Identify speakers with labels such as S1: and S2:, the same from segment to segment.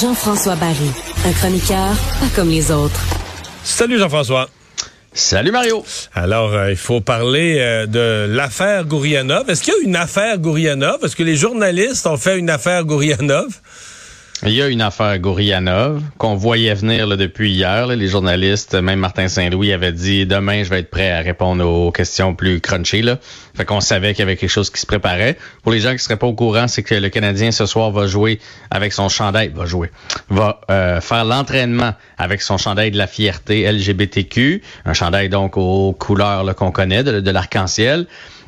S1: Jean-François Barry, un chroniqueur pas comme les autres.
S2: Salut Jean-François.
S3: Salut Mario.
S2: Alors, euh, il faut parler euh, de l'affaire Gourianov. Est-ce qu'il y a une affaire Gourianov? Est-ce que les journalistes ont fait une affaire Gourianov?
S3: Il y a une affaire Gourianov qu'on voyait venir là, depuis hier. les journalistes, même Martin Saint-Louis avait dit demain je vais être prêt à répondre aux questions plus crunchy. Là. Fait qu'on savait qu'il y avait quelque chose qui se préparait. Pour les gens qui seraient pas au courant, c'est que le Canadien ce soir va jouer avec son chandail, va jouer, va euh, faire l'entraînement avec son chandail de la fierté LGBTQ, un chandail donc aux couleurs qu'on connaît de l'arc-en-ciel.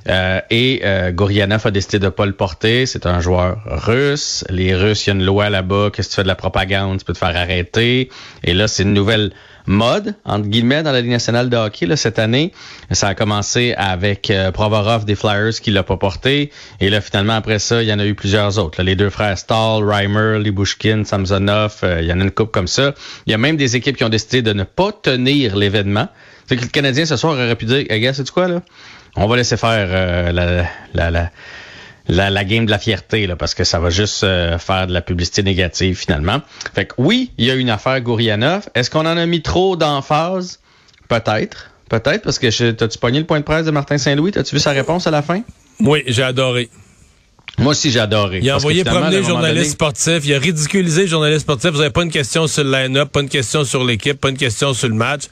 S3: Euh, et euh, Gourianov a décidé de pas le porter. C'est un joueur russe. Les Russes, il y a une loi là-bas que si tu fais de la propagande, tu peux te faire arrêter. Et là, c'est une nouvelle mode, entre guillemets, dans la Ligue nationale de hockey là, cette année. Ça a commencé avec euh, Provorov des Flyers qui l'a pas porté. Et là, finalement, après ça, il y en a eu plusieurs autres. Les deux frères Stahl, Reimer, Libushkin, Samsonov, euh, il y en a une coupe comme ça. Il y a même des équipes qui ont décidé de ne pas tenir l'événement. Fait que le Canadien, ce soir, aurait pu dire, hey, gars, c'est quoi, là? on va laisser faire euh, la, la, la, la, game de la fierté, là, parce que ça va juste euh, faire de la publicité négative finalement. Fait que oui, il y a une affaire Gourianov. Est-ce qu'on en a mis trop d'emphase? Peut-être. Peut-être, parce que t'as-tu pogné le point de presse de Martin Saint-Louis? T'as-tu vu sa réponse à la fin?
S2: Oui, j'ai adoré.
S3: Moi aussi, j'ai adoré.
S2: Il a envoyé promener les journalistes sportifs. Il a ridiculisé les journalistes sportifs. Vous n'avez pas une question sur le line-up, pas une question sur l'équipe, pas une question sur le match.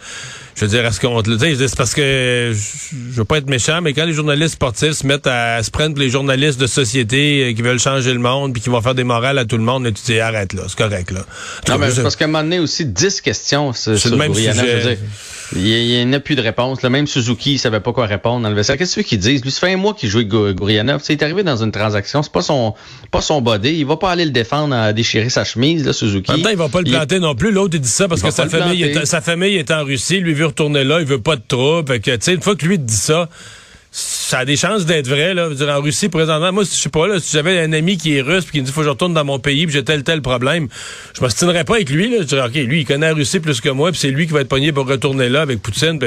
S2: Je veux dire, est-ce qu'on te le dit? C'est parce que je, veux pas être méchant, mais quand les journalistes sportifs se mettent à, se prendre les journalistes de société euh, qui veulent changer le monde puis qui vont faire des morales à tout le monde, là, tu dis arrête là, c'est correct là.
S3: Non, mais parce qu'à un moment donné aussi, 10 questions sur, le même sujet. Il n'y a, plus de réponse. Le même Suzuki, il savait pas quoi répondre dans le vestiaire. Qu'est-ce qu'ils disent? Lui, ça fait un mois qu'il jouait Gourianov. Il est arrivé dans une transaction. C'est pas son, pas son body. Il va pas aller le défendre à déchirer sa chemise, là, Suzuki.
S2: En même temps, il va pas le planter non plus. L'autre, il dit ça parce que sa famille, est, sa famille est en Russie. Lui veut retourner là. Il veut pas de trouble. que, sais, une fois que lui dit ça, ça a des chances d'être vrai là. en Russie présentement, moi je sais pas là, si j'avais un ami qui est russe puis qui me dit faut que je retourne dans mon pays puis j'ai tel tel problème, je m'ostinerais pas avec lui là. Je dirais ok, lui il connaît la Russie plus que moi puis c'est lui qui va être pogné pour retourner là avec Poutine.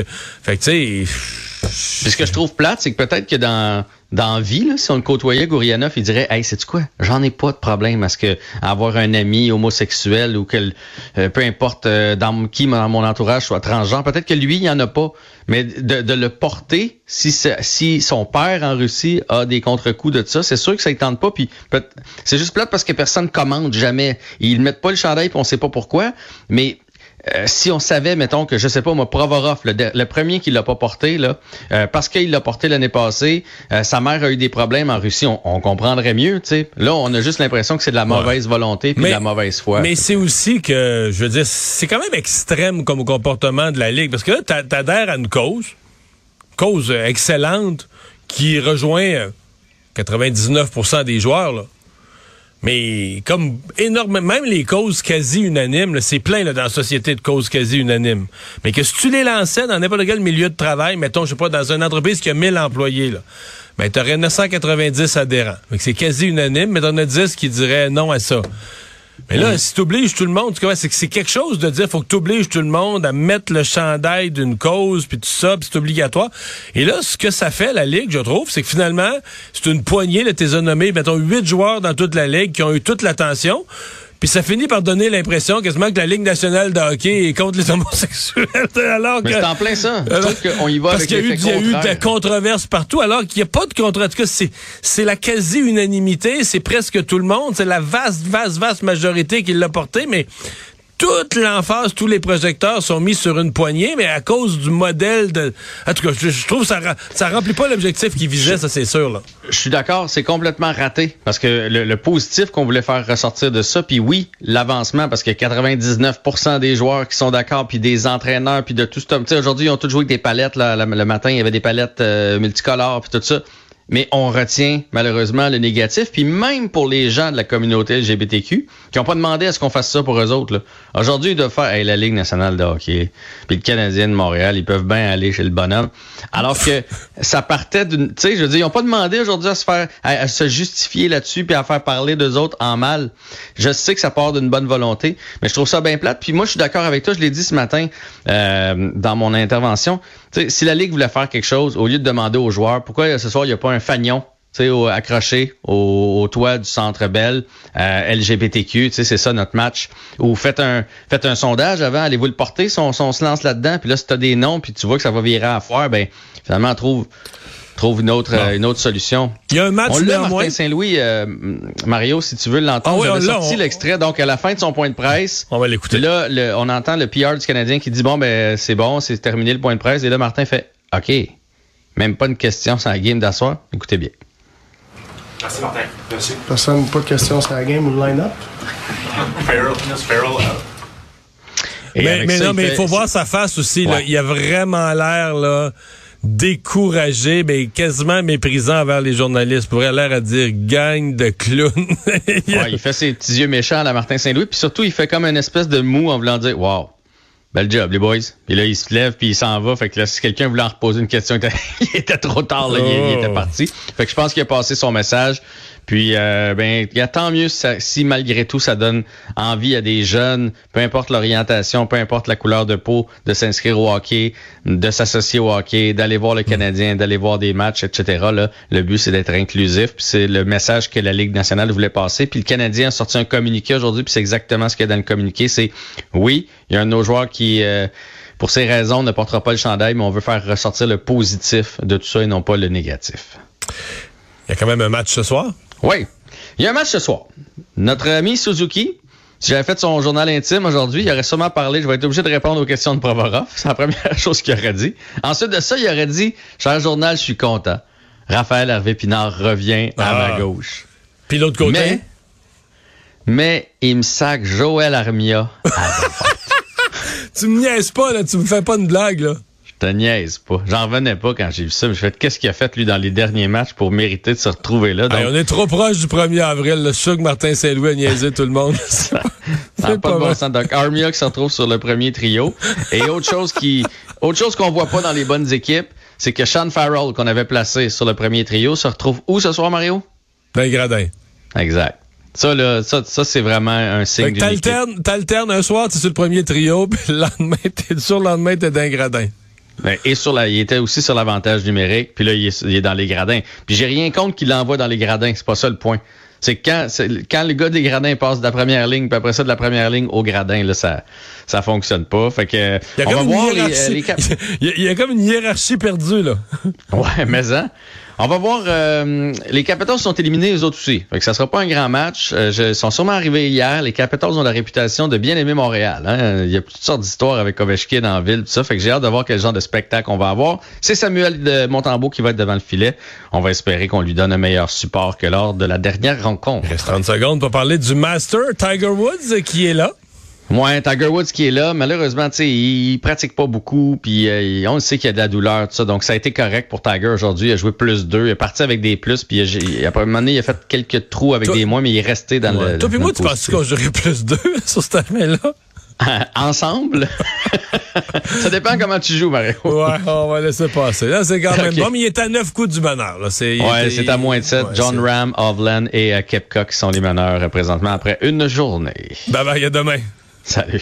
S2: fait que tu sais.
S3: Ce que je trouve plate, c'est que peut-être que dans dans vie, là, si on le côtoyait, Gourianov, il dirait Hey, c'est quoi? J'en ai pas de problème à ce que avoir un ami homosexuel ou que euh, peu importe euh, dans qui dans mon entourage soit transgenre, peut-être que lui, il n'y en a pas. Mais de, de le porter, si, si son père en Russie a des contre-coups de ça, c'est sûr que ça ne tente pas. Puis c'est juste plate parce que personne commande jamais. Ils mettent pas le chandail, puis on sait pas pourquoi. Mais euh, si on savait, mettons que je sais pas moi, Provorov, le, premier qui l'a pas porté là, euh, parce qu'il l'a porté l'année passée, euh, sa mère a eu des problèmes en Russie, on, comprendrait mieux, tu sais. Là, on a juste l'impression que c'est de la mauvaise volonté puis de la mauvaise foi.
S2: Mais c'est aussi que, je veux dire, c'est quand même extrême comme comportement de la ligue, parce que là, t'adhères à une cause, cause excellente, qui rejoint 99% des joueurs là. Mais comme énormément, même les causes quasi unanimes, c'est plein dans la société de causes quasi unanimes. Mais que si tu les lançais dans n'importe quel milieu de travail, mettons, je sais pas, dans une entreprise qui a 1000 employés, là, ben, tu aurais 990 adhérents. C'est quasi unanime, mais t'en as 10 qui diraient non à ça. Mais là, si tu obliges tout le monde, c'est que c'est quelque chose de dire, faut que tu obliges tout le monde à mettre le chandail d'une cause, puis tout ça, puis c'est obligatoire. Et là, ce que ça fait, la Ligue, je trouve, c'est que finalement, c'est une poignée, de tes nommé, mettons, huit joueurs dans toute la Ligue qui ont eu toute l'attention. Puis ça finit par donner l'impression quasiment que la Ligue nationale de hockey est contre les homosexuels.
S3: alors que, Mais c'est en plein ça.
S2: qu'on y va parce qu'il y a eu, il y a eu de la controverse partout, alors qu'il n'y a pas de controverse. En tout cas, c'est, c'est la quasi-unanimité, c'est presque tout le monde, c'est la vaste, vaste, vaste majorité qui l'a porté, mais toute l'emphase, tous les projecteurs sont mis sur une poignée, mais à cause du modèle de... En tout cas, je, trouve que ça, ça remplit pas l'objectif qu'il visait, ça c'est sûr. Là.
S3: Je suis d'accord, c'est complètement raté. Parce que le, positif qu'on voulait faire ressortir de ça, puis oui, l'avancement, parce que 99% des joueurs qui sont d'accord, puis des entraîneurs, puis de tout ça. Aujourd'hui, ils ont tous joué avec des palettes. Là, le matin, il y avait des palettes euh, multicolores, puis tout ça mais on retient malheureusement le négatif. Puis même pour les gens de la communauté LGBTQ qui n'ont pas demandé à ce qu'on fasse ça pour eux autres. Aujourd'hui, ils doivent faire la Ligue nationale de hockey, puis le Canadien de Montréal, ils peuvent bien aller chez le bonhomme. Alors que ça partait d'une... Tu sais, je veux dire, ils n'ont pas demandé aujourd'hui à se faire à, se justifier là-dessus puis à faire parler d'eux autres en mal. Je sais que ça part d'une bonne volonté, mais je trouve ça bien plate. Puis moi, je suis d'accord avec toi, je l'ai dit ce matin euh, dans mon intervention. Si la Ligue voulait faire quelque chose, au lieu de demander aux joueurs, pourquoi ce soir, il n'y a pas un fagnon au, accroché au, toit du Centre Bell, euh, LGBTQ, c'est ça notre match. Ou faites un sondage avant, allez-vous le porter si on, se lance là-dedans, puis là, si tu as des noms, puis tu vois que ça va virer à foire, ben finalement, trouve trouve une autre une autre solution.
S2: Il y a un match
S3: on l'a, Martin Saint-Louis, euh, Mario, si tu veux l'entendre. Ah J'avais sorti l'extrait, donc à la fin de son point de presse.
S2: On va l'écouter.
S3: Là, on entend le PR du Canadien qui dit bon ben c'est bon, c'est terminé le point de presse. Et là, Martin fait OK. Même pas une question sur la game d'asseoir. Écoutez bien.
S4: Merci Martin. Merci.
S5: Personne, pas de questions sur la game ou le line-up?
S4: Farrell, Farrell out.
S2: Mais, mais non, mais il faut voir sa face aussi. Là. Il a vraiment l'air là découragé, mais quasiment méprisant envers les journalistes. Pourrait l'air à dire gang de clowns.
S3: ouais, il fait ses petits yeux méchants à la Martin Saint-Louis, puis surtout il fait comme une espèce de mou en voulant dire wow. Bel job, les boys. Puis là, il se lève, puis il s'en va. Fait que là, si quelqu'un voulait en reposer une question, il était trop tard, là, il, était oh. parti. Fait que je pense qu'il a passé son message. Puis, euh, ben, il y a tant mieux si malgré tout ça donne envie à des jeunes, peu importe l'orientation, peu importe la couleur de peau, de s'inscrire au hockey, de s'associer au hockey, d'aller voir le Canadien, d'aller voir des matchs, etc. Là, le but c'est d'être inclusif. Puis c'est le message que la Ligue nationale voulait passer. Puis le Canadien a sorti un communiqué aujourd'hui. Puis c'est exactement ce qu'il y a dans le communiqué. C'est oui, il y a un de nos joueurs qui euh, pour ces raisons, ne portera pas le chandail, mais on veut faire ressortir le positif de tout ça et non pas le négatif.
S2: Il y a quand même un match ce soir?
S3: Oui. Il y a un match ce soir. Notre ami Suzuki, si j'avais fait son journal intime aujourd'hui, il aurait sûrement parlé, je vais être obligé de répondre aux questions de Provorov. C'est la première chose qu'il aurait dit. Ensuite de ça, il aurait dit, cher journal, je suis content. Raphaël Hervé Pinard revient à ma ah. gauche.
S2: Puis l'autre côté?
S3: Mais, mais il me sac Joël Armia à
S2: Tu me niaises pas, là. Tu me fais pas une blague, là
S3: te niaise pas. J'en revenais pas quand j'ai vu ça. Je me suis fait, qu'est-ce qu'il a fait, lui, dans les derniers matchs pour mériter de se retrouver là?
S2: on est trop proche du 1er avril. Le sûr que Martin Saint-Louis a niaisé tout le monde.
S3: ça pas, pas de bon sens. Donc, Armia qui se retrouve sur le premier trio. Et autre chose qui, autre chose qu'on voit pas dans les bonnes équipes, c'est que Sean Farrell, qu'on avait placé sur le premier trio, se retrouve où ce soir, Mario?
S2: Dans les gradins.
S3: Exact. Ça, là, ça, ça c'est vraiment un signe
S2: T'alternes, t'alternes un soir, tu es sur le premier trio, puis le lendemain, t'es sur le lendemain, t'es dans les gradins.
S3: Ben, et sur la, il était aussi sur l'avantage numérique, puis là, il est, dans les gradins. Puis j'ai rien contre qu'il l'envoie dans les gradins, c'est pas ça le point. C'est quand, quand le gars des gradins passe de la première ligne, puis après ça de la première ligne au gradin, là, ça, ça fonctionne pas. Fait que,
S2: il y a on va voir les, il, y a, comme une hiérarchie perdue, là.
S3: ouais, mais hein. On va voir. Euh, les Capitals sont éliminés, eux autres aussi. Fait que ça sera pas un grand match. Euh, ils sont sûrement arrivés hier. Les Capitals ont la réputation de bien aimer Montréal. Hein. Il y a toutes sortes d'histoires avec Ovechkin en ville, tout ça. Fait que j'ai hâte de voir quel genre de spectacle on va avoir. C'est Samuel de Montembeau qui va être devant le filet. On va espérer qu'on lui donne un meilleur support que lors de la dernière rencontre.
S2: Il reste 30 secondes pour parler du Master Tiger Woods qui est là.
S3: Ouais, Tiger Woods qui est là, malheureusement, tu sais, il pratique pas beaucoup, puis euh, on sait qu'il y a de la douleur, tout ça, donc ça a été correct pour Tiger aujourd'hui. Il a joué plus 2, il est parti avec des plus, puis il a, à un moment donné, il a fait quelques trous avec des moins, mais il est resté dans le.
S2: Toi puis moi, tu penses qu'on jouerait plus 2 sur cette année-là?
S3: Ensemble? ça dépend comment tu joues, Mario.
S2: ouais, on va laisser passer. Là, c'est quand même bon, mais il est à 9 coups du meneur. Là.
S3: C'est, ouais, c'est à moins de 7. John Ram, Ovland et uh, Kepka qui sont les meneurs présentement après une journée.
S2: Bye bye, à demain.
S3: Salut.